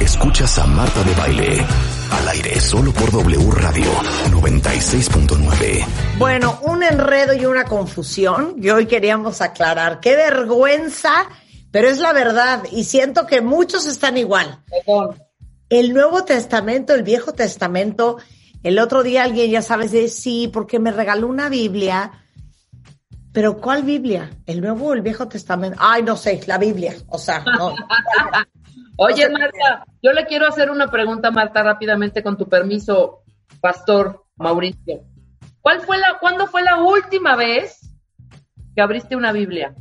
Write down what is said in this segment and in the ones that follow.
Escuchas a Marta de Baile. Al aire solo por W Radio 96.9. Bueno, un enredo y una confusión que hoy queríamos aclarar. Qué vergüenza, pero es la verdad y siento que muchos están igual. El Nuevo Testamento, el Viejo Testamento, el otro día alguien ya sabes de sí, porque me regaló una Biblia. Pero ¿cuál Biblia? ¿El Nuevo o el Viejo Testamento? Ay, no sé, la Biblia. O sea, no. Oye, Marta, yo le quiero hacer una pregunta, Marta, rápidamente, con tu permiso, Pastor Mauricio. ¿Cuál fue la, ¿Cuándo fue la última vez que abriste una Biblia?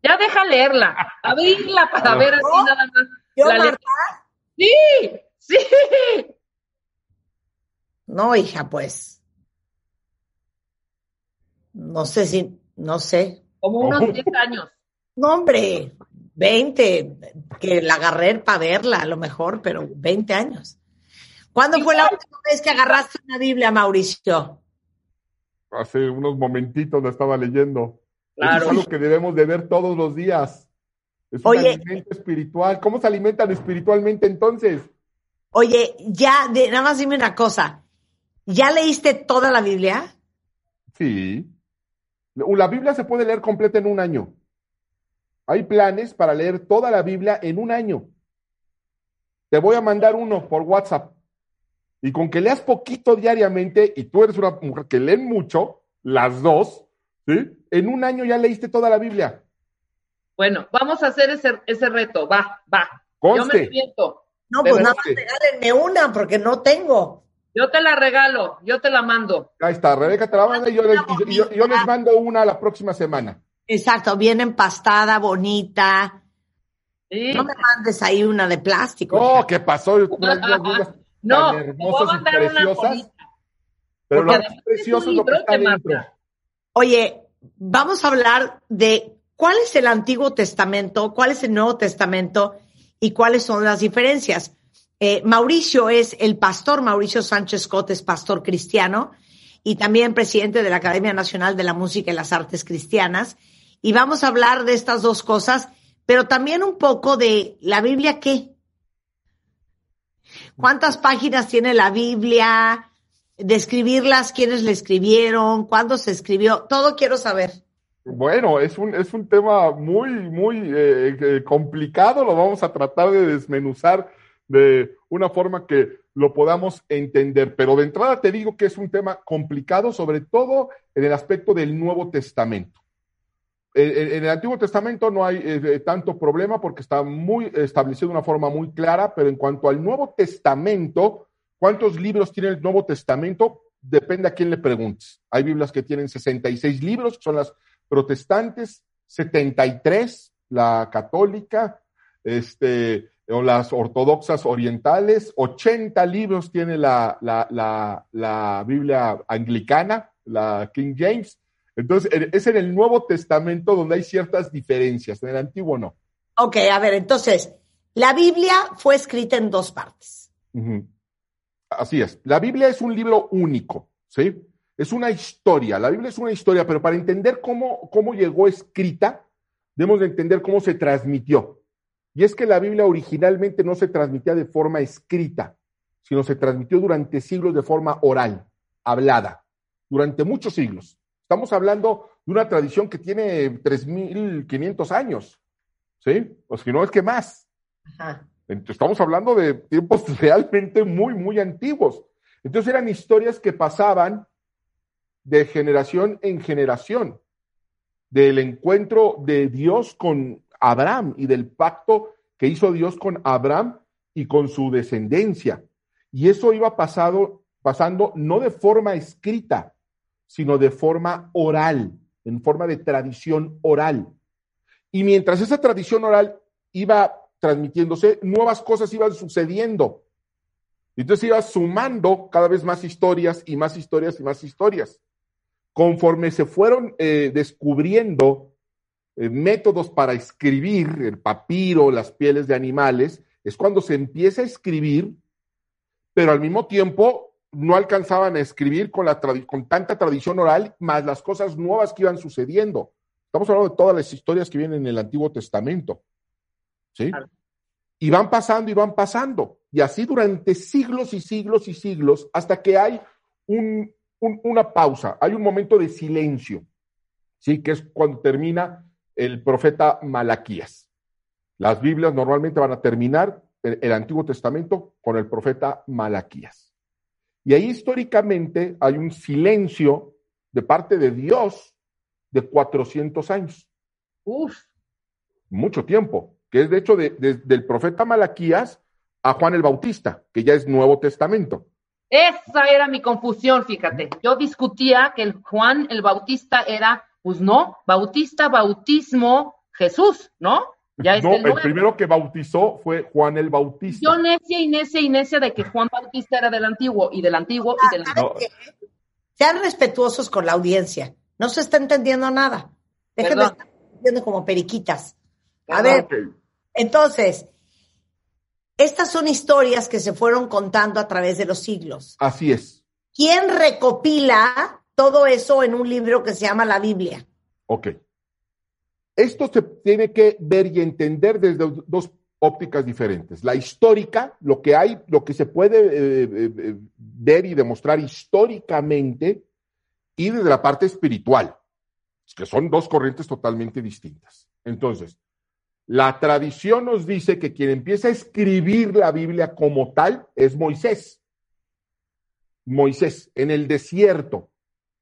Ya deja leerla, abrirla para ver así nada más. ¿Yo, la Marta? Sí, sí. No, hija, pues. No sé si, no sé. Como unos 10 años. No, hombre, 20, que la agarré para verla a lo mejor, pero 20 años. ¿Cuándo fue la última vez que agarraste una Biblia, Mauricio? Hace unos momentitos la estaba leyendo. Claro. Eso es algo que debemos de ver todos los días. Es un Oye. alimento espiritual. ¿Cómo se alimentan espiritualmente entonces? Oye, ya, de, nada más dime una cosa. ¿Ya leíste toda la Biblia? Sí. La Biblia se puede leer completa en un año. Hay planes para leer toda la Biblia en un año. Te voy a mandar uno por WhatsApp. Y con que leas poquito diariamente, y tú eres una mujer que lee mucho, las dos, ¿sí? En un año ya leíste toda la Biblia. Bueno, vamos a hacer ese, ese reto. Va, va. Yo me Conste. aviento. No, pues nada más regálenme una, porque no tengo. Yo te la regalo, yo te la mando. Ahí está, Rebeca te la manda y yo les, y yo- y yo les mando una la próxima semana. Exacto, bien empastada, bonita. Sí. No me mandes ahí una de plástico. Oh, hija. ¿qué pasó? No, tan te voy a hermosas y mandar una preciosas. bonita. Pero lo más precioso es lo que está dentro. Oye, vamos a hablar de cuál es el Antiguo Testamento, cuál es el Nuevo Testamento y cuáles son las diferencias. Eh, Mauricio es el pastor, Mauricio Sánchez Scott es pastor cristiano y también presidente de la Academia Nacional de la Música y las Artes Cristianas. Y vamos a hablar de estas dos cosas, pero también un poco de la Biblia, ¿qué? ¿Cuántas páginas tiene la Biblia? Describirlas, quiénes la escribieron, cuándo se escribió, todo quiero saber. Bueno, es un, es un tema muy, muy eh, eh, complicado. Lo vamos a tratar de desmenuzar de una forma que lo podamos entender. Pero de entrada te digo que es un tema complicado, sobre todo en el aspecto del Nuevo Testamento. En, el Antiguo Testamento no hay eh, eh, tanto problema porque está muy establecido de una forma muy clara, pero en cuanto al Nuevo Testamento, ¿cuántos libros tiene el Nuevo Testamento? Depende a quién le preguntes. Hay Biblias que tienen 66 libros, que son las protestantes, 73, la católica, este, o las ortodoxas orientales, 80 libros tiene la, la, la, la Biblia anglicana, la King James. Entonces, en- es en el Nuevo Testamento donde hay ciertas diferencias, en el Antiguo no. Ok, a ver, entonces, la Biblia fue escrita en dos partes. Así es. La Biblia es un libro único, ¿sí? Es una historia. La Biblia es una historia, pero para entender cómo, cómo llegó escrita, debemos de entender cómo se transmitió. Y es que la Biblia originalmente no se transmitía de forma escrita, sino se transmitió durante siglos de forma oral, hablada, durante muchos siglos. Estamos hablando de una tradición que tiene 3.500 años, ¿sí? O si no es que más. Ajá. Estamos hablando de tiempos realmente muy, muy antiguos. Entonces eran historias que pasaban de generación en generación, del encuentro de Dios con Abraham y del pacto que hizo Dios con Abraham y con su descendencia. Y eso iba pasado, pasando no de forma escrita, sino de forma oral, en forma de tradición oral. Y mientras esa tradición oral iba transmitiéndose, nuevas cosas iban sucediendo. Entonces iba sumando cada vez más historias y más historias y más historias. Conforme se fueron eh, descubriendo eh, métodos para escribir, el papiro, las pieles de animales, es cuando se empieza a escribir, pero al mismo tiempo no alcanzaban a escribir con, la con tanta tradición oral, más las cosas nuevas que iban sucediendo. Estamos hablando de todas las historias que vienen en el Antiguo Testamento. ¿sí? Y van pasando y van pasando. Y así durante siglos y siglos y siglos, hasta que hay un, una pausa, hay un momento de silencio, ¿sí? Que es cuando termina el profeta Malaquías. Las Biblias normalmente van a terminar el, Antiguo Testamento con el profeta Malaquías. Y ahí históricamente hay un silencio de parte de Dios de 400 años. Uf. Mucho tiempo, que es de hecho del profeta Malaquías a Juan el Bautista, que ya es Nuevo Testamento. Esa era mi confusión, fíjate. Yo discutía que el Juan el Bautista era, pues no, Bautista, bautismo, Jesús, ¿no? Ya no, el, primero que bautizó fue Juan el Bautista. Yo necia y necia y necia de que Juan Bautista era del antiguo y del antiguo y del antiguo. Sean respetuosos con la audiencia. No se está entendiendo nada. Déjenme estar entendiendo como periquitas. A ver, entonces, estas son historias que se fueron contando a través de los siglos. Así es. ¿Quién recopila todo eso en un libro que se llama la Biblia? Ok. Esto se tiene que ver y entender desde dos ópticas diferentes. La histórica, lo que hay, lo que se puede eh, eh, eh, ver y demostrar históricamente, y desde la parte espiritual, que son dos corrientes totalmente distintas. Entonces, la tradición nos dice que quien empieza a escribir la Biblia como tal es Moisés. Moisés, en el desierto,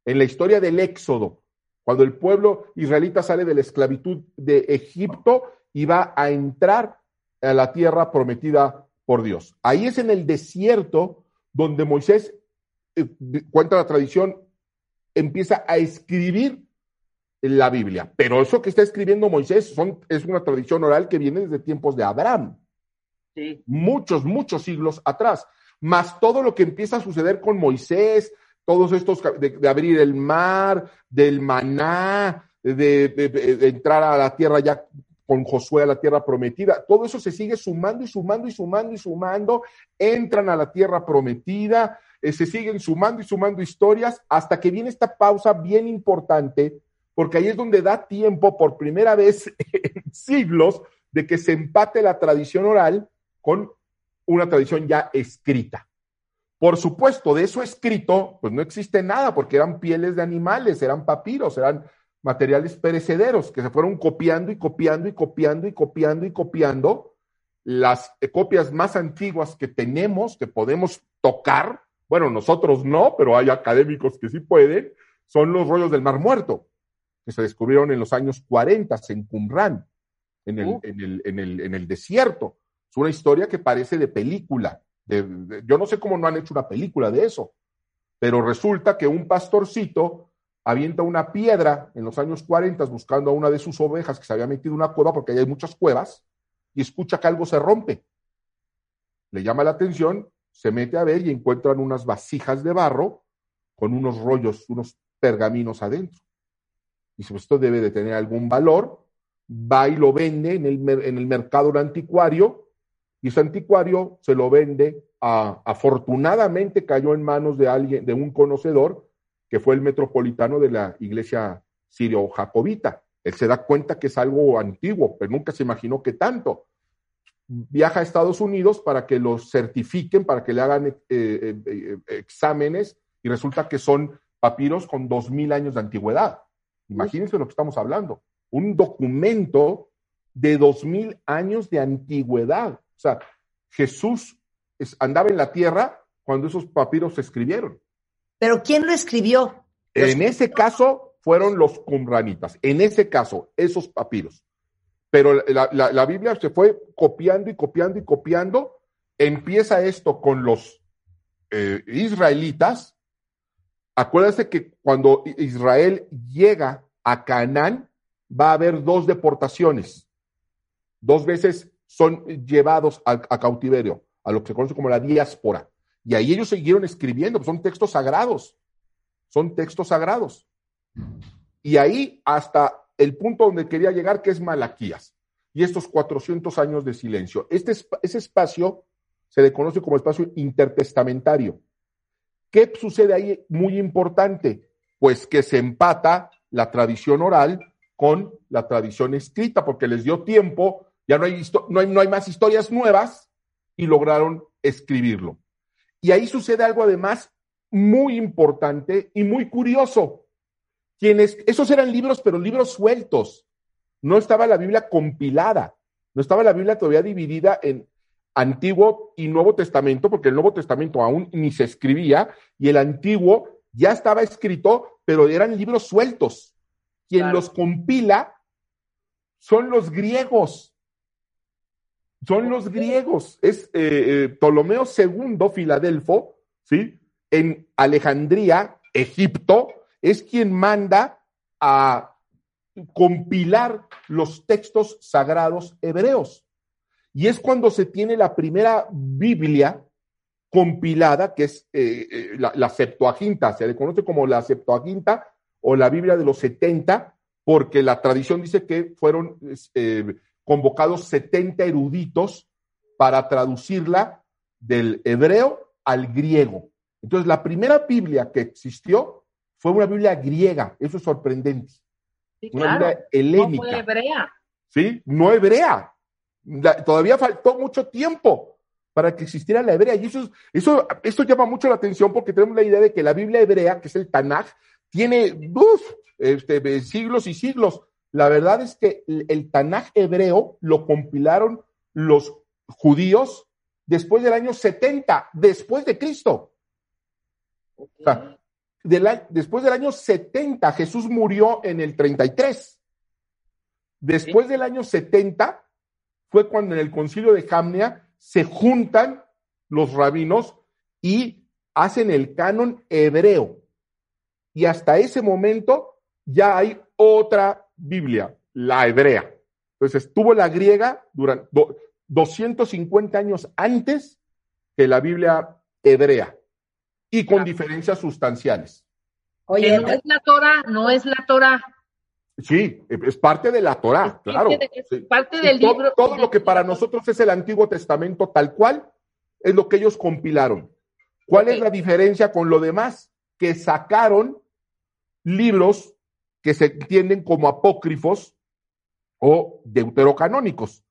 en la historia del Éxodo, cuando el pueblo israelita sale de la esclavitud de Egipto y va a entrar a la tierra prometida por Dios. Ahí es en el desierto donde Moisés, eh, cuenta la tradición, empieza a escribir la Biblia. Pero eso que está escribiendo Moisés son, es una tradición oral que viene desde tiempos de Abraham. Muchos, muchos siglos atrás. Más todo lo que empieza a suceder con Moisés, todos estos de, abrir el mar, del maná, de, entrar a la tierra ya con Josué a la tierra prometida, todo eso se sigue sumando y sumando y sumando y sumando, entran a la tierra prometida, eh, se siguen sumando y sumando historias hasta que viene esta pausa bien importante, porque ahí es donde da tiempo por primera vez en siglos de que se empate la tradición oral con una tradición ya escrita. Por supuesto, de eso escrito, pues no existe nada, porque eran pieles de animales, eran papiros, eran materiales perecederos que se fueron copiando y copiando y copiando y copiando y copiando. Las copias más antiguas que tenemos, que podemos tocar, bueno, nosotros no, pero hay académicos que sí pueden, son los rollos del Mar Muerto, que se descubrieron en los años 40 en Qumran, en el, en el, en el, en el desierto. Es una historia que parece de película yo no sé cómo no han hecho una película de eso, pero resulta que un pastorcito avienta una piedra en los años 40 buscando a una de sus ovejas que se había metido en una cueva, porque hay muchas cuevas, y escucha que algo se rompe. Le llama la atención, se mete a ver y encuentran unas vasijas de barro con unos rollos, unos pergaminos adentro. Y pues esto debe de tener algún valor, va y lo vende en el, en el mercado anticuario y ese anticuario se lo vende a, afortunadamente cayó en manos de alguien, de un conocedor, que fue el metropolitano de la iglesia sirio-jacobita. Él se da cuenta que es algo antiguo, pero nunca se imaginó que tanto. Viaja a Estados Unidos para que lo certifiquen, para que le hagan eh, eh, eh, exámenes, y resulta que son papiros con dos mil años de antigüedad. Imagínense lo que estamos hablando. Un documento de dos mil años de antigüedad. O sea, Jesús andaba en la tierra cuando esos papiros se escribieron. Pero ¿quién lo escribió? En ese caso fueron los cumranitas, en ese caso, esos papiros. Pero la, Biblia se fue copiando y copiando y copiando. Empieza esto con los eh, israelitas. Acuérdense que cuando Israel llega a Canaán, va a haber dos deportaciones. Dos veces son llevados a, cautiverio, a lo que se conoce como la diáspora. Y ahí ellos siguieron escribiendo, son textos sagrados, son textos sagrados. Y ahí hasta el punto donde quería llegar, que es Malaquías, y estos 400 años de silencio. Este, ese espacio se le conoce como espacio intertestamentario. ¿Qué sucede ahí muy importante? Pues que se empata la tradición oral con la tradición escrita, porque les dio tiempo ya no hay, no hay, no hay más historias nuevas y lograron escribirlo. Y ahí sucede algo además muy importante y muy curioso. Quienes, esos eran libros, pero libros sueltos. No estaba la Biblia compilada. No estaba la Biblia todavía dividida en Antiguo y Nuevo Testamento, porque el Nuevo Testamento aún ni se escribía y el Antiguo ya estaba escrito, pero eran libros sueltos. Quien los compila son los griegos. Son los griegos. Es eh, eh, Ptolomeo II, Filadelfo, ¿sí? En Alejandría, Egipto, es quien manda a compilar los textos sagrados hebreos. Y es cuando se tiene la primera Biblia compilada, que es eh, la, la, Septuaginta, se le conoce como la Septuaginta o la Biblia de los 70, porque la tradición dice que fueron convocados 70 eruditos para traducirla del hebreo al griego. Entonces, la primera Biblia que existió fue una Biblia griega, eso es sorprendente. una Biblia helénica. No hebrea. Sí, no hebrea. todavía faltó mucho tiempo para que existiera la hebrea. Y eso, eso, esto llama mucho la atención porque tenemos la idea de que la Biblia hebrea, que es el Tanaj, tiene este, siglos y siglos. La verdad es que el, Tanaj hebreo lo compilaron los judíos después del año 70, después de Cristo. O sea, después del año 70, Jesús murió en el 33. Después del año 70 fue cuando en el concilio de Jamnia se juntan los rabinos y hacen el canon hebreo y hasta ese momento ya hay otra Biblia, la hebrea. Entonces tuvo la griega durante 250 años antes que la Biblia hebrea y con diferencias sustanciales. Oye, no es la Torah, no es la Torah. Sí, es parte de la Torah, claro. Es parte del libro. Todo lo que para nosotros es el Antiguo Testamento tal cual es lo que ellos compilaron. ¿Cuál es la diferencia con lo demás? Que sacaron libros que se entienden como apócrifos o deuterocanónicos,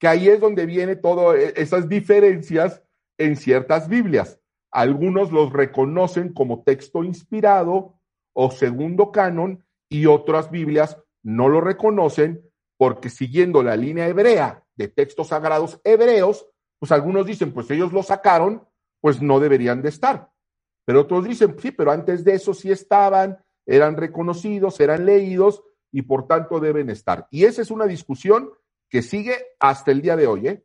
que ahí es donde viene todas e, esas diferencias en ciertas Biblias. Algunos los reconocen como texto inspirado o segundo canon y otras Biblias no lo reconocen porque siguiendo la línea hebrea de textos sagrados hebreos, pues algunos dicen, pues ellos lo sacaron, pues no deberían de estar. Pero otros dicen, sí, pero antes de eso sí estaban, eran reconocidos, eran leídos y por tanto deben estar. Y esa es una discusión que sigue hasta el día de hoy. ¿eh?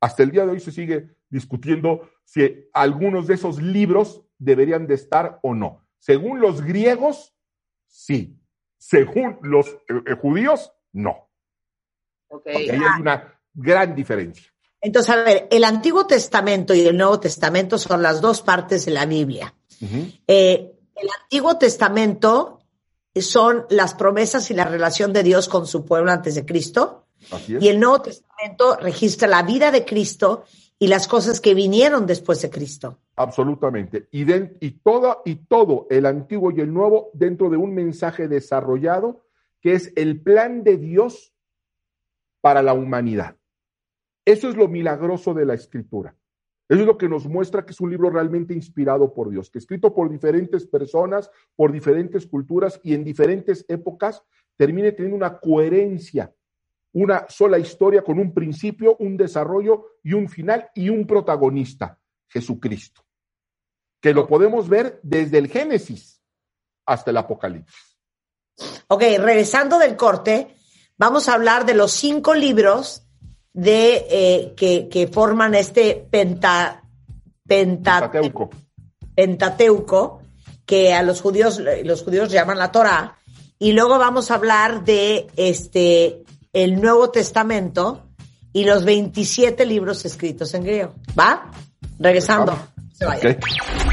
Hasta el día de hoy se sigue discutiendo si algunos de esos libros deberían de estar o no. Según los griegos, sí. Según los eh, eh, judíos, no. Okay. Ahí hay una gran diferencia. Entonces, a ver, el Antiguo Testamento y el Nuevo Testamento son las dos partes de la Biblia. eh, el Antiguo Testamento son las promesas y la relación de Dios con su pueblo antes de Cristo. Y el Nuevo Testamento registra la vida de Cristo y las cosas que vinieron después de Cristo. Absolutamente. Y, y, y todo el Antiguo y el Nuevo dentro de un mensaje desarrollado que es el plan de Dios para la humanidad. Eso es lo milagroso de la escritura. Eso es lo que nos muestra que es un libro realmente inspirado por Dios, que escrito por diferentes personas, por diferentes culturas y en diferentes épocas, termine teniendo una coherencia, una sola historia con un principio, un desarrollo y un final y un protagonista, Jesucristo, que lo podemos ver desde el Génesis hasta el Apocalipsis. Ok, regresando del corte, vamos a hablar de los cinco libros de eh, que, que, forman este penta, pentateuco. pentateuco, que a los judíos, los judíos llaman la Torah, y luego vamos a hablar de este el Nuevo Testamento y los 27 libros escritos en griego. ¿Va? Regresando.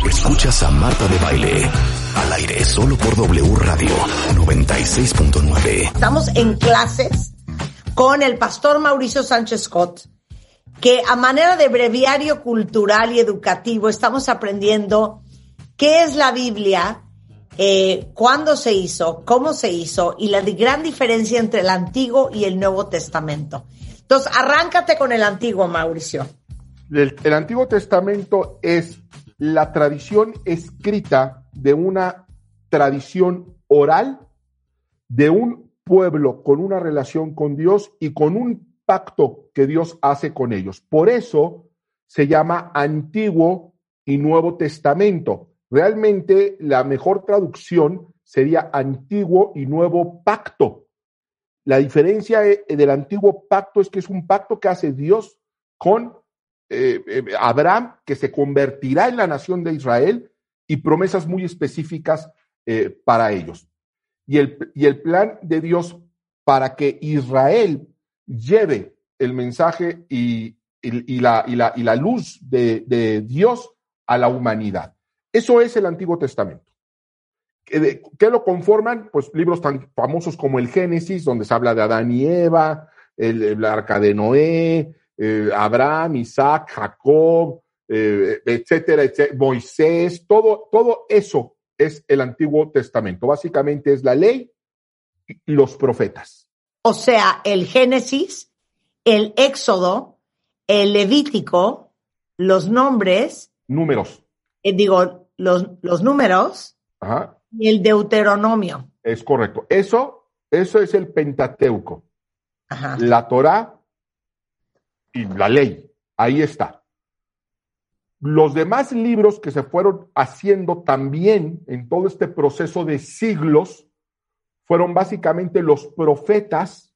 Escuchas a Marta de Baile. Al aire solo por W Radio 96.9. Estamos en clases con el pastor Mauricio Sánchez Scott, que a manera de breviario cultural y educativo estamos aprendiendo qué es la Biblia, eh, cuándo se hizo, cómo se hizo y la gran diferencia entre el Antiguo y el Nuevo Testamento. Entonces, arráncate con el antiguo, Mauricio. El, el Antiguo Testamento es la tradición escrita de una tradición oral de un pueblo con una relación con Dios y con un pacto que Dios hace con ellos. Por eso se llama Antiguo y Nuevo Testamento. Realmente la mejor traducción sería Antiguo y Nuevo Pacto. La diferencia eh, del Antiguo Pacto es que es un pacto que hace Dios con eh, eh, Abraham, que se convertirá en la nación de Israel, y promesas muy específicas para ellos y el, y el plan de Dios para que Israel lleve el mensaje y, y, la, y, la, la, luz de, de, Dios a la humanidad. Eso es el Antiguo Testamento. ¿Qué, ¿Qué, lo conforman? Pues libros tan famosos como el Génesis, donde se habla de Adán y Eva, el, el arca de Noé, eh, Abraham, Isaac, Jacob, eh, etcétera, etcétera, Moisés, todo, todo eso es el Antiguo Testamento. Básicamente es la ley y los profetas. O sea, el Génesis, el Éxodo, el Levítico, los nombres. Números. Eh, digo, los, los números. Ajá. Y el Deuteronomio. Es correcto. Eso, eso es el Pentateuco. Ajá. La Torah y la ley. Ahí está. Los demás libros que se fueron haciendo también en todo este proceso de siglos fueron básicamente los profetas,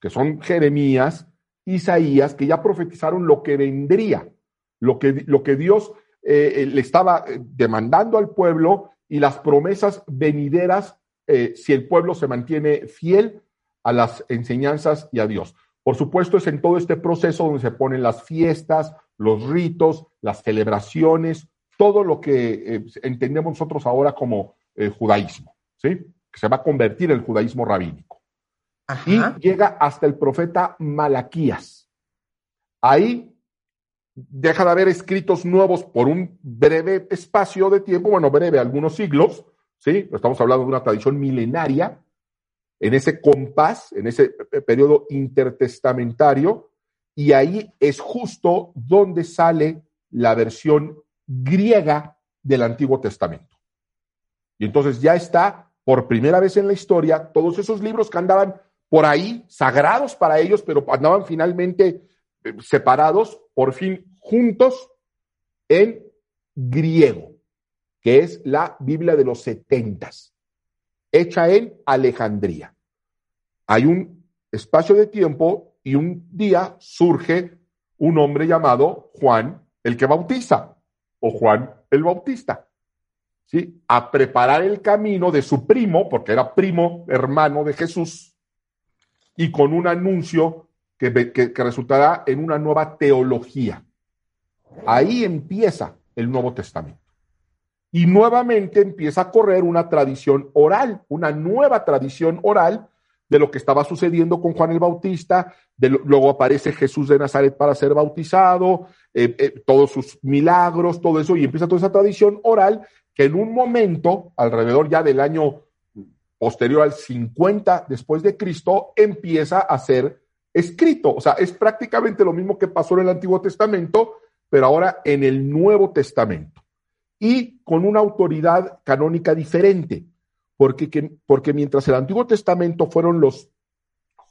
que son Jeremías, Isaías, que ya profetizaron lo que vendría, lo que, lo que Dios eh, eh le estaba eh, demandando al pueblo y las promesas venideras si el pueblo se mantiene fiel a las enseñanzas y a Dios. Por supuesto, es en todo este proceso donde se ponen las fiestas, los ritos, las celebraciones, todo lo que eh, entendemos nosotros ahora como eh, judaísmo, ¿sí? Que se va a convertir en el judaísmo rabínico. Ajá. Y llega hasta el profeta Malaquías. Ahí deja de haber escritos nuevos por un breve espacio de tiempo, bueno, breve, algunos siglos, ¿sí? Estamos hablando de una tradición milenaria, en ese compás, en ese eh, periodo intertestamentario, y ahí es justo donde sale la versión griega del Antiguo Testamento. Y entonces ya está por primera vez en la historia todos esos libros que andaban por ahí, sagrados para ellos, pero andaban finalmente eh, separados, por fin juntos en griego, que es la Biblia de los setentas, hecha en Alejandría. Hay un espacio de tiempo y un día surge un hombre llamado Juan el que bautiza o Juan el Bautista. ¿Sí? A preparar el camino de su primo, porque era primo hermano de Jesús, y con un anuncio que, que, que resultará en una nueva teología. Ahí empieza el Nuevo Testamento. Y nuevamente empieza a correr una tradición oral, una nueva tradición oral de lo que estaba sucediendo con Juan el Bautista, de lo, luego aparece Jesús de Nazaret para ser bautizado, eh, eh, todos sus milagros, todo eso, y empieza toda esa tradición oral que en un momento, alrededor ya del año posterior al 50 después de Cristo, empieza a ser escrito. O sea, es prácticamente lo mismo que pasó en el Antiguo Testamento, pero ahora en el Nuevo Testamento. Y con una autoridad canónica diferente porque, que, porque mientras el Antiguo Testamento fueron los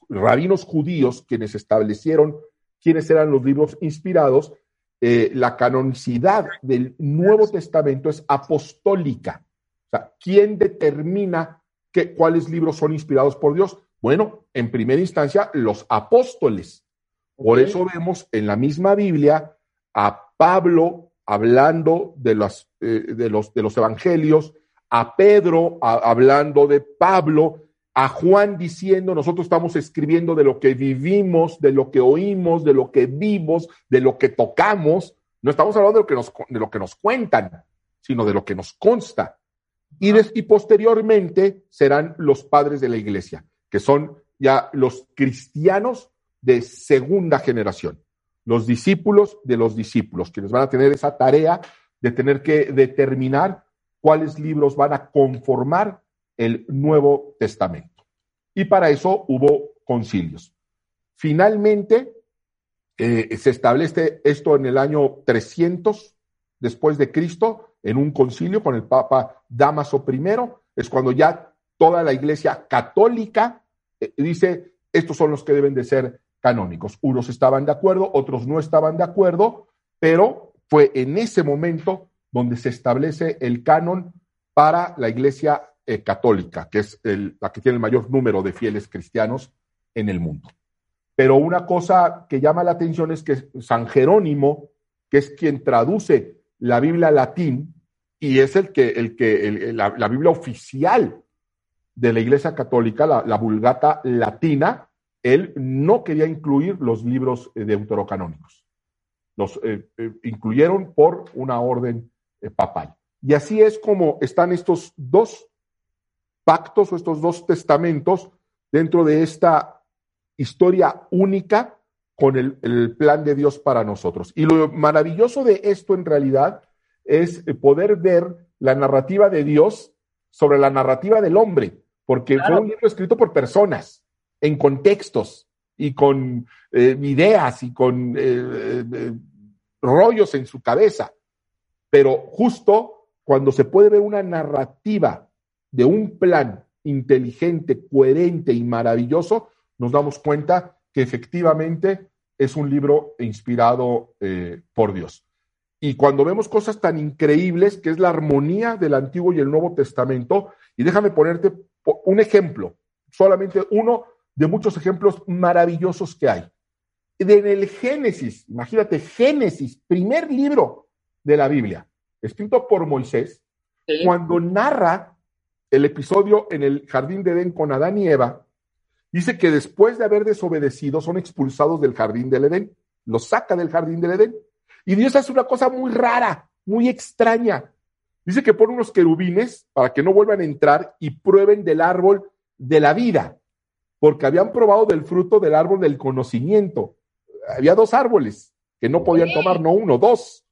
rabinos judíos quienes establecieron quiénes eran los libros inspirados, eh, la canonicidad del Nuevo Testamento es apostólica. O sea, ¿quién determina que, cuáles libros son inspirados por Dios? Bueno, en primera instancia, los apóstoles. Por eso vemos en la misma Biblia a Pablo hablando de, las, eh, de, los, de los evangelios, a Pedro a, hablando de Pablo, a Juan diciendo, nosotros estamos escribiendo de lo que vivimos, de lo que oímos, de lo que vimos, de lo que tocamos. No estamos hablando de lo que nos, de lo que nos cuentan, sino de lo que nos consta. Y, des, y posteriormente serán los padres de la iglesia, que son ya los cristianos de segunda generación, los discípulos de los discípulos, quienes van a tener esa tarea de tener que determinar cuáles libros van a conformar el Nuevo Testamento. Y para eso hubo concilios. Finalmente, eh, se establece esto en el año 300 después de Cristo, en un concilio con el Papa Damaso I, es cuando ya toda la iglesia católica eh, dice, estos son los que deben de ser canónicos. Unos estaban de acuerdo, otros no estaban de acuerdo, pero fue en ese momento donde se establece el canon para la iglesia eh, católica, que es la que tiene el mayor número de fieles cristianos en el mundo. Pero una cosa que llama la atención es que San Jerónimo, que es quien traduce la Biblia latín, y es el que, el que la, Biblia oficial de la Iglesia Católica, la, Vulgata latina, él no quería incluir los libros eh, deuterocanónicos. Los eh, incluyeron por una orden papal. Y así es como están estos dos pactos o estos dos testamentos dentro de esta historia única con el, el, plan de Dios para nosotros. Y lo maravilloso de esto en realidad es poder ver la narrativa de Dios sobre la narrativa del hombre, porque fue un libro escrito por personas, en contextos y con eh, ideas y con eh, eh, rollos en su cabeza. Pero justo cuando se puede ver una narrativa de un plan inteligente, coherente y maravilloso, nos damos cuenta que efectivamente es un libro inspirado por Dios. Y cuando vemos cosas tan increíbles, que es la armonía del Antiguo y el Nuevo Testamento, y déjame ponerte un ejemplo, solamente uno de muchos ejemplos maravillosos que hay. En el Génesis, imagínate, Génesis, primer libro de la Biblia, escrito por Moisés, cuando narra el episodio en el jardín de Edén con Adán y Eva, dice que después de haber desobedecido son expulsados del jardín del Edén, los saca del jardín del Edén y Dios hace una cosa muy rara, muy extraña. Dice que pone unos querubines para que no vuelvan a entrar y prueben del árbol de la vida, porque habían probado del fruto del árbol del conocimiento. Había dos árboles que no podían tomar, no uno, dos.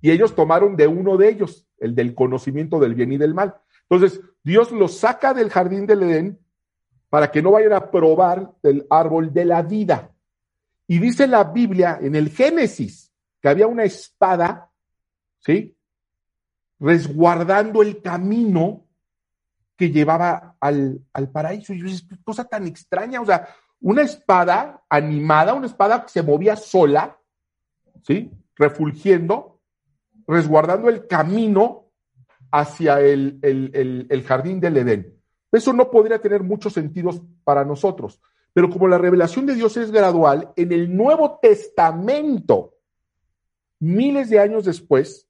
Y ellos tomaron de uno de ellos, el del conocimiento del bien y del mal. Entonces, Dios los saca del jardín del Edén para que no vayan a probar del árbol de la vida. Y dice la Biblia en el Génesis que había una espada, ¿sí? Resguardando el camino que llevaba al, paraíso. Y yo dije, cosa tan extraña, o sea, una espada animada, una espada que se movía sola, ¿sí? Refulgiendo, resguardando el camino hacia el, el jardín del Edén. Eso no podría tener muchos sentidos para nosotros. Pero como la revelación de Dios es gradual, en el Nuevo Testamento, miles de años después,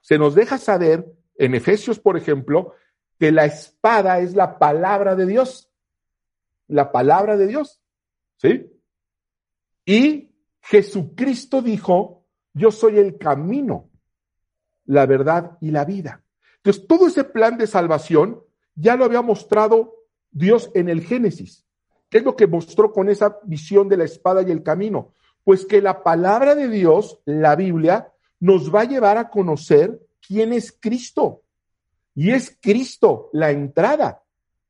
se nos deja saber, en Efesios, por ejemplo, que la espada es la palabra de Dios. La palabra de Dios. ¿Sí? Y Jesucristo dijo, yo soy el camino, la verdad y la vida. Entonces, todo ese plan de salvación ya lo había mostrado Dios en el Génesis. ¿Qué es lo que mostró con esa visión de la espada y el camino? Pues que la palabra de Dios, la Biblia, nos va a llevar a conocer quién es Cristo. Y es Cristo la entrada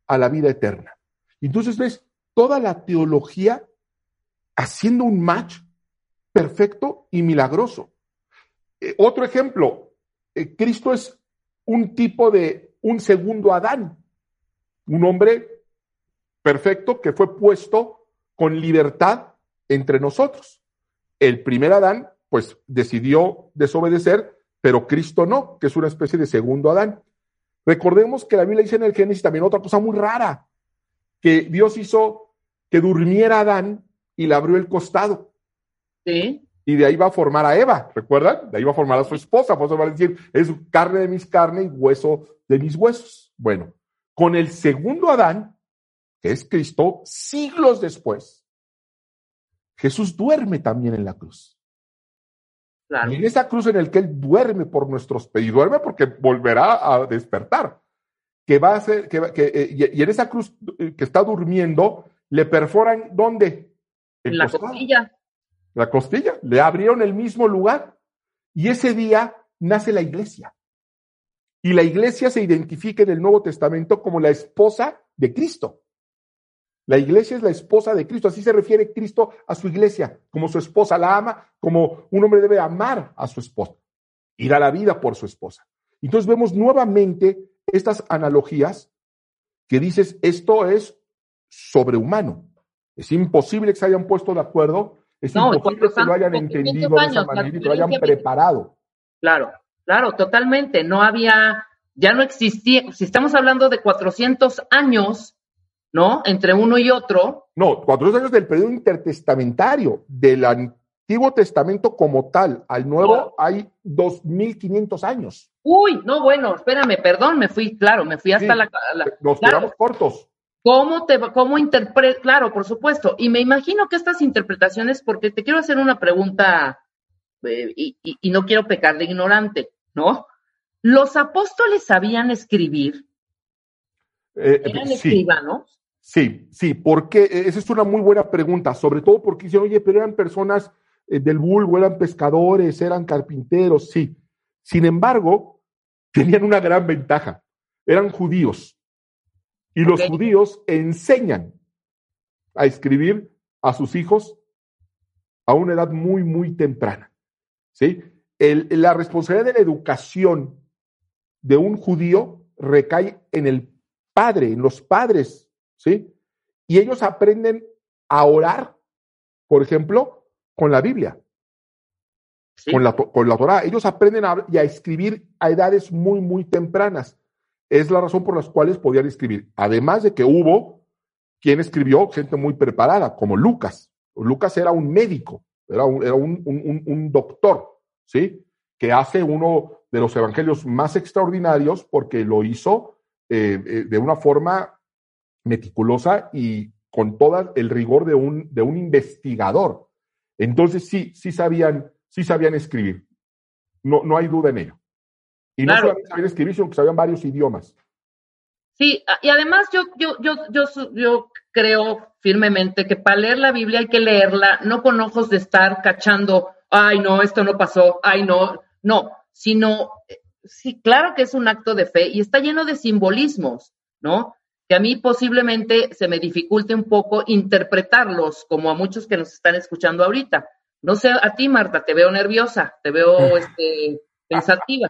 a la vida eterna. Entonces ves toda la teología haciendo un match perfecto y milagroso. Eh, otro ejemplo, eh, Cristo es un tipo de un segundo Adán, un hombre perfecto que fue puesto con libertad entre nosotros. El primer Adán, pues, decidió desobedecer, pero Cristo no, que es una especie de segundo Adán. Recordemos que la Biblia dice en el Génesis también otra cosa muy rara, que Dios hizo que durmiera Adán y le abrió el costado. Sí. Y de ahí va a formar a Eva, ¿recuerdan? De ahí va a formar a su esposa, por eso va a decir, es carne de mis carnes y hueso de mis huesos. Bueno, con el segundo Adán, que es Cristo, siglos después, Jesús duerme también en la cruz. Y en esa cruz en el que Él duerme por nuestros y duerme porque volverá a despertar, que va a ser, que, eh, y en esa cruz eh, que está durmiendo, le perforan, ¿dónde? En la costilla. La costilla, le abrieron el mismo lugar. Y ese día nace la iglesia. Y la iglesia se identifica en el Nuevo Testamento como la esposa de Cristo. La iglesia es la esposa de Cristo, así se refiere Cristo a su iglesia, como su esposa la ama, como un hombre debe amar a su esposa, ir a la vida por su esposa. Entonces vemos nuevamente estas analogías que dices, esto es sobrehumano. Es imposible que se hayan puesto de acuerdo, es imposible que lo hayan entendido de esa manera y que lo hayan preparado. Claro, claro, totalmente. No había, ya no existía, si estamos hablando de 400 años, ¿no? Entre uno y otro. No, 400 años del periodo intertestamentario, del Antiguo Testamento como tal, al Nuevo hay 2500 años. Uy, no, bueno, espérame, perdón, me fui, claro, me fui hasta la, Nos quedamos cortos. ¿Cómo te cómo interpreta? Claro, por supuesto. Y me imagino que estas interpretaciones, porque te quiero hacer una pregunta eh, y, no quiero pecar de ignorante, ¿no? ¿Los apóstoles sabían escribir? Eh, ¿Eran escribanos? Sí, sí, porque esa es una muy buena pregunta, sobre todo porque dicen, oye, pero eran personas eh, del vulgo, eran pescadores, eran carpinteros, sí. Sin embargo, tenían una gran ventaja, eran judíos. Y los judíos enseñan a escribir a sus hijos a una edad muy, muy temprana. ¿sí? la responsabilidad de la educación de un judío recae en el padre, en los padres, ¿sí? Y ellos aprenden a orar, por ejemplo, con la Biblia, con, la, con la Torah. Ellos aprenden a, y a escribir a edades muy, muy tempranas es la razón por las cuales podían escribir. Además de que hubo quien escribió, gente muy preparada, como Lucas. Lucas era un médico, era un, doctor, ¿sí? Que hace uno de los evangelios más extraordinarios porque lo hizo eh, eh, de una forma meticulosa y con todo el rigor de un, de un investigador. Entonces sí, sí sabían, sí sabían escribir. No, no hay duda en ello. Y no solamente sabían escribir, sino que sabían varios idiomas. Sí, y además yo, yo, yo, yo, yo creo firmemente que para leer la Biblia hay que leerla no con ojos de estar cachando, ay no, esto no pasó, ay no, no, sino, sí, claro que es un acto de fe y está lleno de simbolismos, ¿no? Que a mí posiblemente se me dificulte un poco interpretarlos, como a muchos que nos están escuchando ahorita. No sé, a ti, Marta, te veo nerviosa, te veo este, pensativa.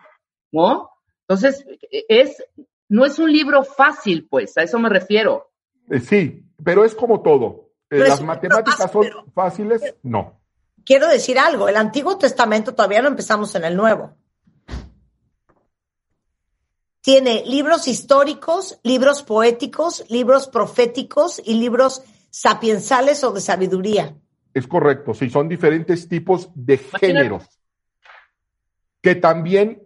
¿No? Entonces, es, no es un libro fácil, pues, a eso me refiero. Eh, sí, pero es como todo. Eh, las matemáticas son fáciles, no. Quiero decir algo, el Antiguo Testamento todavía no empezamos en el Nuevo. Tiene libros históricos, libros poéticos, libros proféticos y libros sapiensales o de sabiduría. Es correcto, sí, son diferentes tipos de géneros que también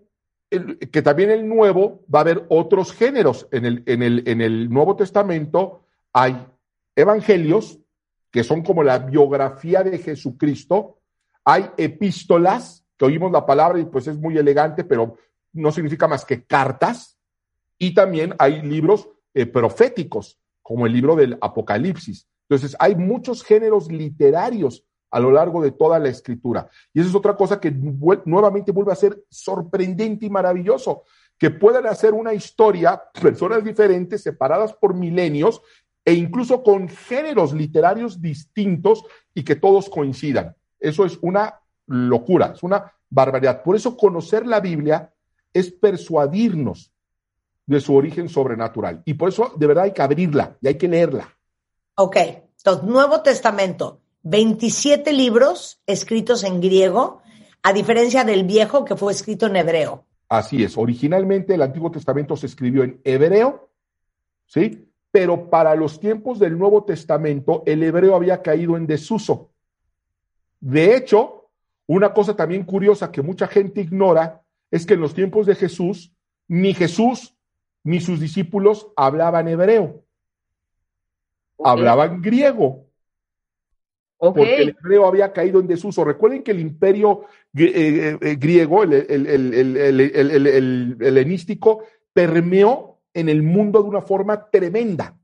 que también el nuevo va a haber otros géneros. En el, en, el, en el Nuevo Testamento hay evangelios, que son como la biografía de Jesucristo, hay epístolas, que oímos la palabra y pues es muy elegante, pero no significa más que cartas, y también hay libros eh, proféticos, como el libro del Apocalipsis. Entonces, hay muchos géneros literarios a lo largo de toda la escritura. Y eso es otra cosa que nuevamente vuelve a ser sorprendente y maravilloso, que puedan hacer una historia, personas diferentes, separadas por milenios, e incluso con géneros literarios distintos y que todos coincidan. Eso es una locura, es una barbaridad. Por eso conocer la Biblia es persuadirnos de su origen sobrenatural. Y por eso de verdad hay que abrirla y hay que leerla. Ok, entonces Nuevo Testamento, 27 libros escritos en griego, a diferencia del viejo que fue escrito en hebreo. Así es, originalmente el Antiguo Testamento se escribió en hebreo, ¿sí? Pero para los tiempos del Nuevo Testamento el hebreo había caído en desuso. De hecho, una cosa también curiosa que mucha gente ignora es que en los tiempos de Jesús, ni Jesús ni sus discípulos hablaban hebreo, hablaban griego. Porque el hebreo había caído en desuso. Recuerden que el imperio griego, el, el, helenístico, permeó en el mundo de una forma tremenda,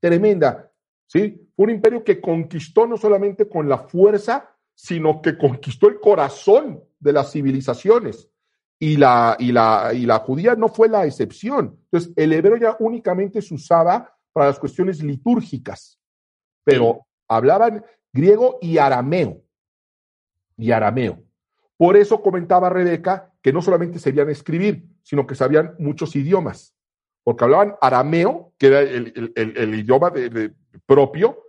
tremenda. ¿sí? Fue un imperio que conquistó no solamente con la fuerza, sino que conquistó el corazón de las civilizaciones. Y la, y la, y la judía no fue la excepción. Entonces, el hebreo ya únicamente se usaba para las cuestiones litúrgicas, pero hablaban griego y arameo. Y arameo. Por eso comentaba Rebeca que no solamente sabían escribir, sino que sabían muchos idiomas, porque hablaban arameo, que era el, idioma propio,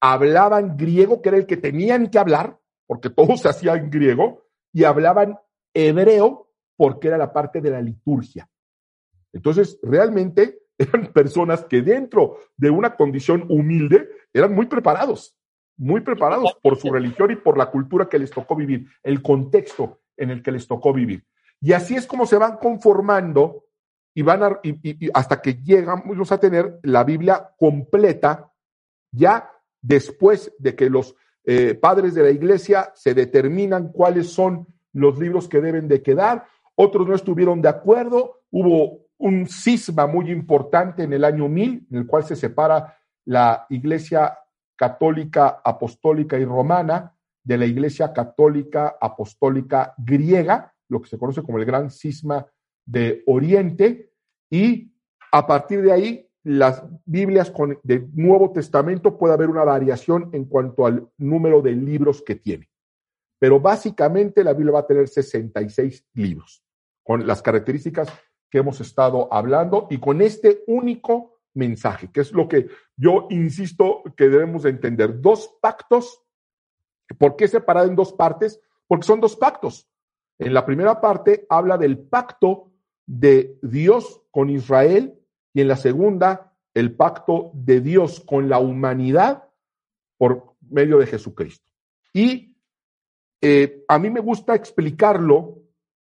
hablaban griego, que era el que tenían que hablar, porque todo se hacía en griego, y hablaban hebreo, porque era la parte de la liturgia. Entonces, realmente eran personas que dentro de una condición humilde eran muy preparados, muy preparados por su religión y por la cultura que les tocó vivir, el contexto en el que les tocó vivir. Y así es como se van conformando y van a, hasta que llegamos a tener la Biblia completa ya después de que los eh, padres de la iglesia se determinan cuáles son los libros que deben de quedar, otros no estuvieron de acuerdo, hubo un cisma muy importante en el año 1000, en el cual se separa la iglesia católica, apostólica y romana de la iglesia católica, apostólica griega, lo que se conoce como el gran cisma de Oriente, y a partir de ahí las Biblias con, del Nuevo Testamento puede haber una variación en cuanto al número de libros que tiene. Pero básicamente la Biblia va a tener 66 libros, con las características que hemos estado hablando y con este único mensaje, que es lo que yo insisto que debemos de entender. Dos pactos. ¿Por qué separado en dos partes? Porque son dos pactos. En la primera parte habla del pacto de Dios con Israel y en la segunda el pacto de Dios con la humanidad por medio de Jesucristo. Y eh, a mí me gusta explicarlo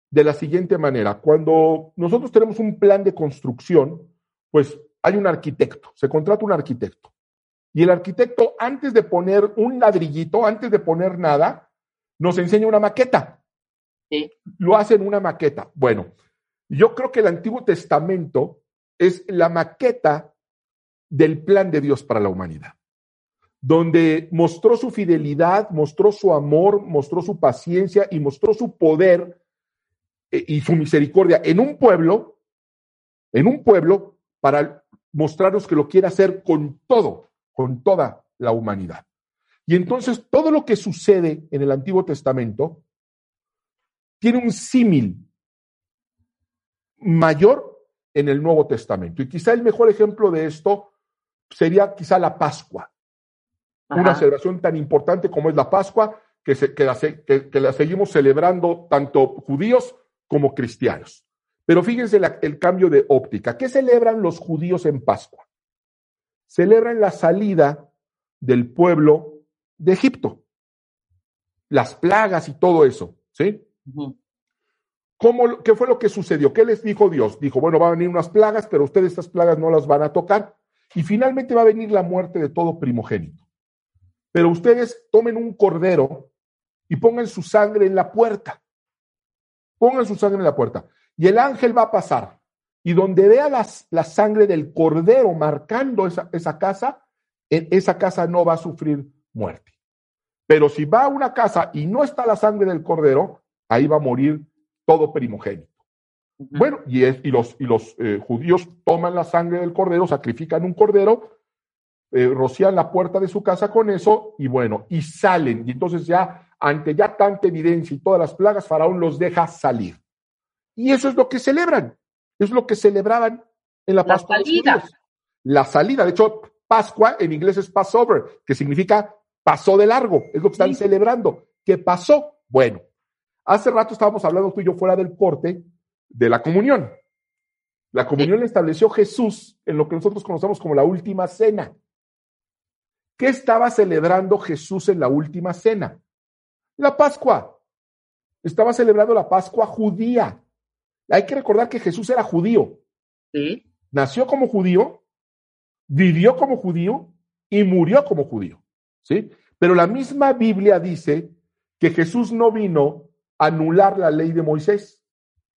de la siguiente manera. Cuando nosotros tenemos un plan de construcción, pues hay un arquitecto, se contrata un arquitecto. Y el arquitecto, antes de poner un ladrillito, antes de poner nada, nos enseña una maqueta. Sí. Lo hace en una maqueta. Bueno, yo creo que el Antiguo Testamento es la maqueta del plan de Dios para la humanidad, donde mostró su fidelidad, mostró su amor, mostró su paciencia y mostró su poder e, y su misericordia en un pueblo, en un pueblo, para mostrarnos que lo quiere hacer con todo, con toda la humanidad. Y entonces todo lo que sucede en el Antiguo Testamento tiene un símil mayor en el Nuevo Testamento. Y quizá el mejor ejemplo de esto sería quizá la Pascua. Una celebración tan importante como es la Pascua, que, que la seguimos celebrando tanto judíos como cristianos. Pero fíjense el cambio de óptica. ¿Qué celebran los judíos en Pascua? Celebran la salida del pueblo de Egipto, las plagas y todo eso, ¿sí? ¿Cómo, ¿Qué fue lo que sucedió? ¿Qué les dijo Dios? Dijo, bueno, van a venir unas plagas, pero ustedes estas plagas no las van a tocar. Y finalmente va a venir la muerte de todo primogénito. Pero ustedes tomen un cordero y pongan su sangre en la puerta. Pongan su sangre en la puerta. Y el ángel va a pasar. Y donde vea la sangre del cordero marcando esa, esa casa, en esa casa no va a sufrir muerte. Pero si va a una casa y no está la sangre del cordero, ahí va a morir todo primogénito. Bueno, y, es, y los, y los eh, judíos toman la sangre del cordero, sacrifican un cordero, eh, rocían la puerta de su casa con eso, y bueno, y salen. Y entonces ya ante ya tanta evidencia y todas las plagas, Faraón los deja salir. Y eso es lo que celebran, es lo que celebraban en la Pascua. La salida. La salida, de hecho, Pascua en inglés es Passover, que significa pasó de largo, es lo que están celebrando. ¿Qué pasó? Bueno, hace rato estábamos hablando tú y yo fuera del corte de la comunión. La comunión la estableció Jesús en lo que nosotros conocemos como la última cena. ¿Qué estaba celebrando Jesús en la última cena? la Pascua. Estaba celebrando la Pascua judía. Hay que recordar que Jesús era judío. Sí. Nació como judío, vivió como judío y murió como judío. ¿Sí? Pero la misma Biblia dice que Jesús no vino a anular la ley de Moisés.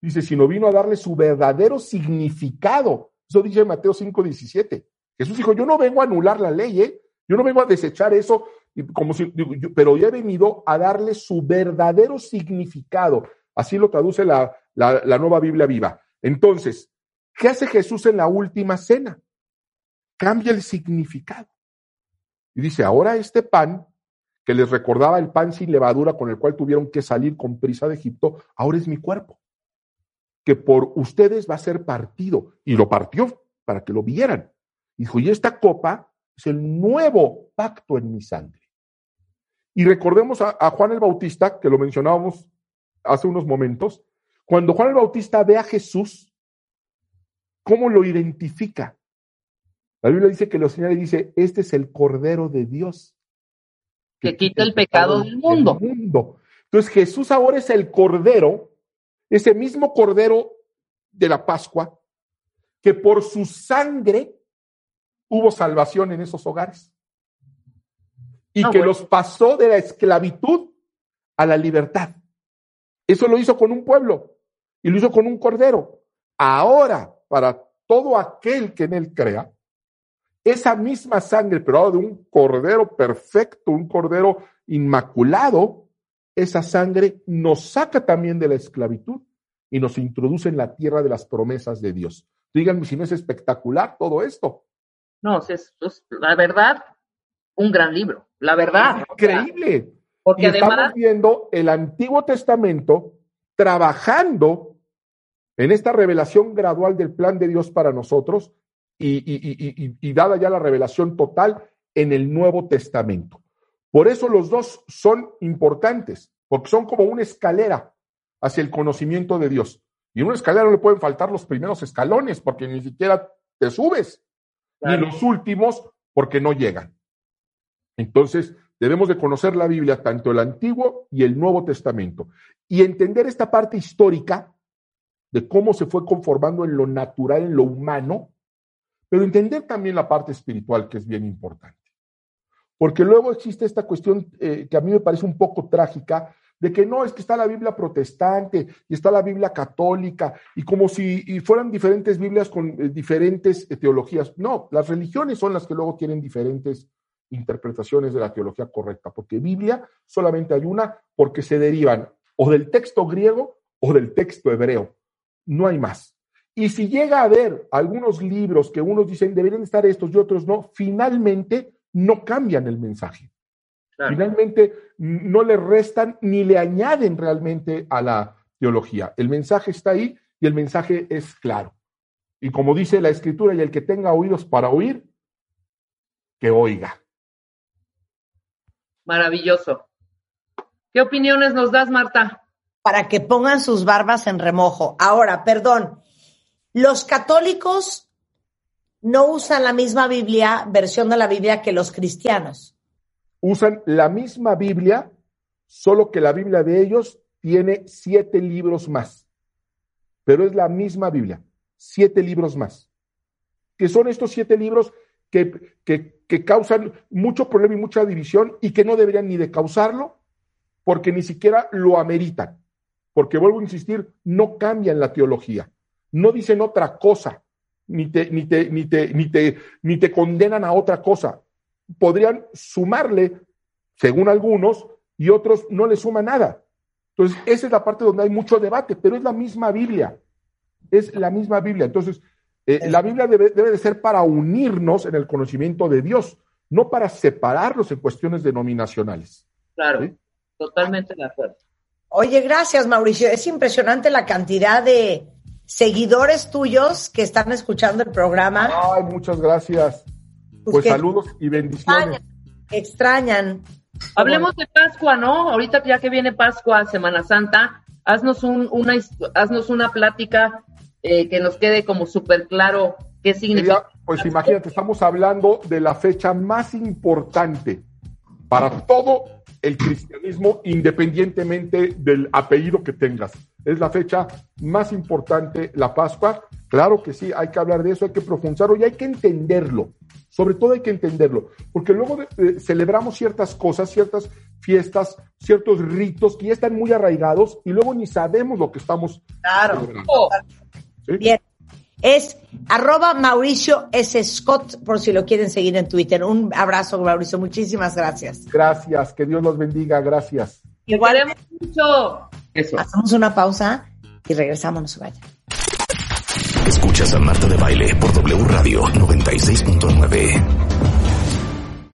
Dice, sino vino a darle su verdadero significado. Eso dice Mateo 5:17. Jesús dijo, yo no vengo a anular la ley, ¿eh? yo no vengo a desechar eso como si, pero ya he venido a darle su verdadero significado. Así lo traduce la, la, nueva Biblia viva. Entonces, ¿qué hace Jesús en la última cena? cambia el significado. Y dice, ahora este pan, que les recordaba el pan sin levadura con el cual tuvieron que salir con prisa de Egipto, ahora es mi cuerpo, que por ustedes va a ser partido. Y lo partió para que lo vieran. Dijo, y esta copa es el nuevo pacto en mi sangre. Y recordemos a, a Juan el Bautista, que lo mencionábamos hace unos momentos, cuando Juan el Bautista ve a Jesús, ¿cómo lo identifica? La Biblia dice que lo señala y dice, este es el Cordero de Dios. Que, quita el pecado, del, mundo. del mundo. Entonces Jesús ahora es el Cordero, ese mismo Cordero de la Pascua, que por su sangre hubo salvación en esos hogares. Y que los pasó de la esclavitud a la libertad. Eso lo hizo con un pueblo y lo hizo con un cordero. Ahora, para todo aquel que en él crea, esa misma sangre, pero ahora de un cordero perfecto, un cordero inmaculado, esa sangre nos saca también de la esclavitud y nos introduce en la tierra de las promesas de Dios. Díganme si no es espectacular todo esto. No, es, es la verdad, un gran libro, la verdad. Increíble. Porque y además... estamos viendo el Antiguo Testamento trabajando en esta revelación gradual del plan de Dios para nosotros y, y, y, y, dada ya la revelación total en el Nuevo Testamento. Por eso los dos son importantes, porque son como una escalera hacia el conocimiento de Dios. Y en una escalera no le pueden faltar los primeros escalones, porque ni siquiera te subes, claro. ni los últimos, porque no llegan. Entonces, debemos de conocer la Biblia, tanto el Antiguo y el Nuevo Testamento, y entender esta parte histórica de cómo se fue conformando en lo natural, en lo humano, pero entender también la parte espiritual, que es bien importante. Porque luego existe esta cuestión eh, que a mí me parece un poco trágica, de que no, es que está la Biblia protestante y está la Biblia católica, y como si fueran diferentes Biblias con eh, diferentes eh, teologías. No, las religiones son las que luego tienen diferentes interpretaciones de la teología correcta, porque Biblia solamente hay una porque se derivan o del texto griego o del texto hebreo. No hay más. Y si llega a haber algunos libros que unos dicen deberían estar estos y otros no, finalmente no cambian el mensaje. Claro. Finalmente no le restan ni le añaden realmente a la teología. El mensaje está ahí y el mensaje es claro. Y como dice la escritura, y el que tenga oídos para oír, que oiga. Maravilloso. ¿Qué opiniones nos das, Marta? Para que pongan sus barbas en remojo. Ahora, perdón, los católicos no usan la misma Biblia, versión de la Biblia que los cristianos. Usan la misma Biblia, solo que la Biblia de ellos tiene siete libros más. Pero es la misma Biblia, siete libros más. Que son estos siete libros que, que, que causan mucho problema y mucha división y que no deberían ni de causarlo porque ni siquiera lo ameritan. Porque vuelvo a insistir, no cambian la teología, no dicen otra cosa, ni te, ni te, ni te, ni te, ni te condenan a otra cosa. Podrían sumarle, según algunos, y otros no le suman nada. Entonces, esa es la parte donde hay mucho debate, pero es la misma Biblia. Es la misma Biblia. Entonces, eh, la Biblia debe, debe, de ser para unirnos en el conocimiento de Dios, no para separarlos en cuestiones denominacionales. Claro, ¿sí? totalmente de acuerdo. Oye, gracias, Mauricio. Es impresionante la cantidad de seguidores tuyos que están escuchando el programa. Ay, muchas gracias. Pues, pues saludos y bendiciones. Extrañan. extrañan. Hablemos de Pascua, ¿no? Ahorita ya que viene Pascua, Semana Santa, haznos, un, una, haznos una plática eh, que nos quede como súper claro qué significa. Pues imagínate, estamos hablando de la fecha más importante para todo el cristianismo, independientemente del apellido que tengas. Es la fecha más importante, la Pascua. Claro que sí, hay que hablar de eso, hay que profundizarlo y hay que entenderlo. Sobre todo hay que entenderlo, porque luego eh, celebramos ciertas cosas, ciertas fiestas, ciertos ritos que ya están muy arraigados y luego ni sabemos lo que estamos claro. Bien. Es arroba Mauricio S. Scott, por si lo quieren seguir en Twitter. Un abrazo, Mauricio. Muchísimas gracias. Gracias. Que Dios los bendiga. Gracias. Igual mucho. Eso. Hacemos una pausa y regresamos, no se vayan. Escuchas a Marta de Baile por W Radio 96.9.